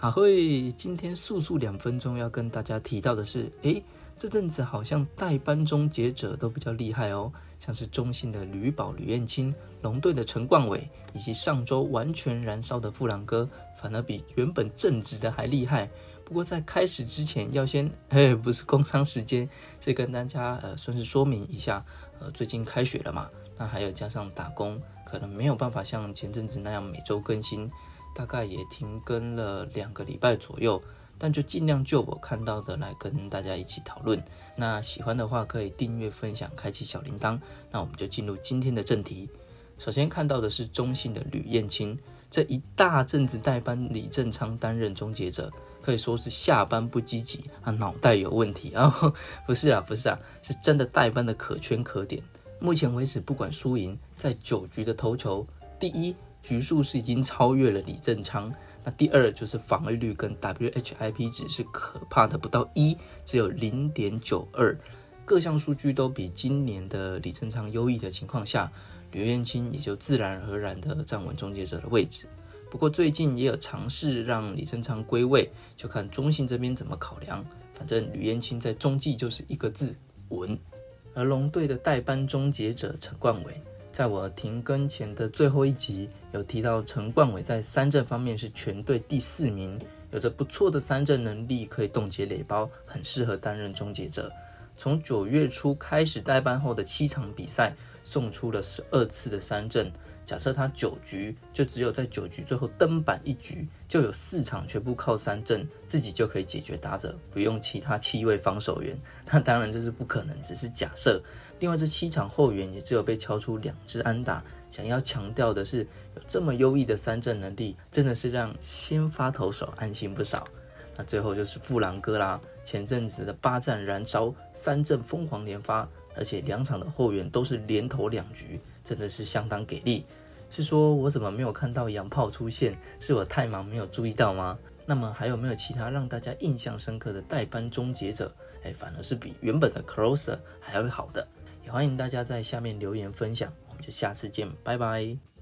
啊嘿，今天速速两分钟要跟大家提到的是，诶，这阵子好像代班终结者都比较厉害哦，像是中信的吕宝、吕彦青，龙队的陈冠伟，以及上周完全燃烧的富朗哥，反而比原本正直的还厉害。不过在开始之前，要先，嘿，不是工商时间，是跟大家呃，算是说明一下，呃，最近开学了嘛，那还有加上打工，可能没有办法像前阵子那样每周更新。大概也停更了两个礼拜左右，但就尽量就我看到的来跟大家一起讨论。那喜欢的话可以订阅、分享、开启小铃铛。那我们就进入今天的正题。首先看到的是中信的吕燕青，这一大阵子代班李正昌担任终结者，可以说是下班不积极啊，脑袋有问题啊？不是啊，不是啊，是真的代班的可圈可点。目前为止，不管输赢，在九局的投球，第一。局数是已经超越了李正昌，那第二就是防御率跟 WHIP 值是可怕的不到一，只有零点九二，各项数据都比今年的李正昌优异的情况下，吕彦青也就自然而然的站稳终结者的位置。不过最近也有尝试让李正昌归位，就看中信这边怎么考量。反正吕彦青在中继就是一个字稳，而龙队的代班终结者陈冠伟。在我停更前的最后一集，有提到陈冠伟在三振方面是全队第四名，有着不错的三振能力，可以冻结垒包，很适合担任终结者。从九月初开始代班后的七场比赛，送出了十二次的三振。假设他九局就只有在九局最后登板一局，就有四场全部靠三振，自己就可以解决打者，不用其他七位防守员。那当然这是不可能，只是假设。另外这七场后援也只有被敲出两支安打。想要强调的是，有这么优异的三振能力，真的是让先发投手安心不少。那最后就是富兰哥啦，前阵子的八战燃烧，三阵疯狂连发，而且两场的后援都是连投两局。真的是相当给力，是说我怎么没有看到洋炮出现？是我太忙没有注意到吗？那么还有没有其他让大家印象深刻的代班终结者？哎，反而是比原本的 closer 还要好的，也欢迎大家在下面留言分享。我们就下次见，拜拜。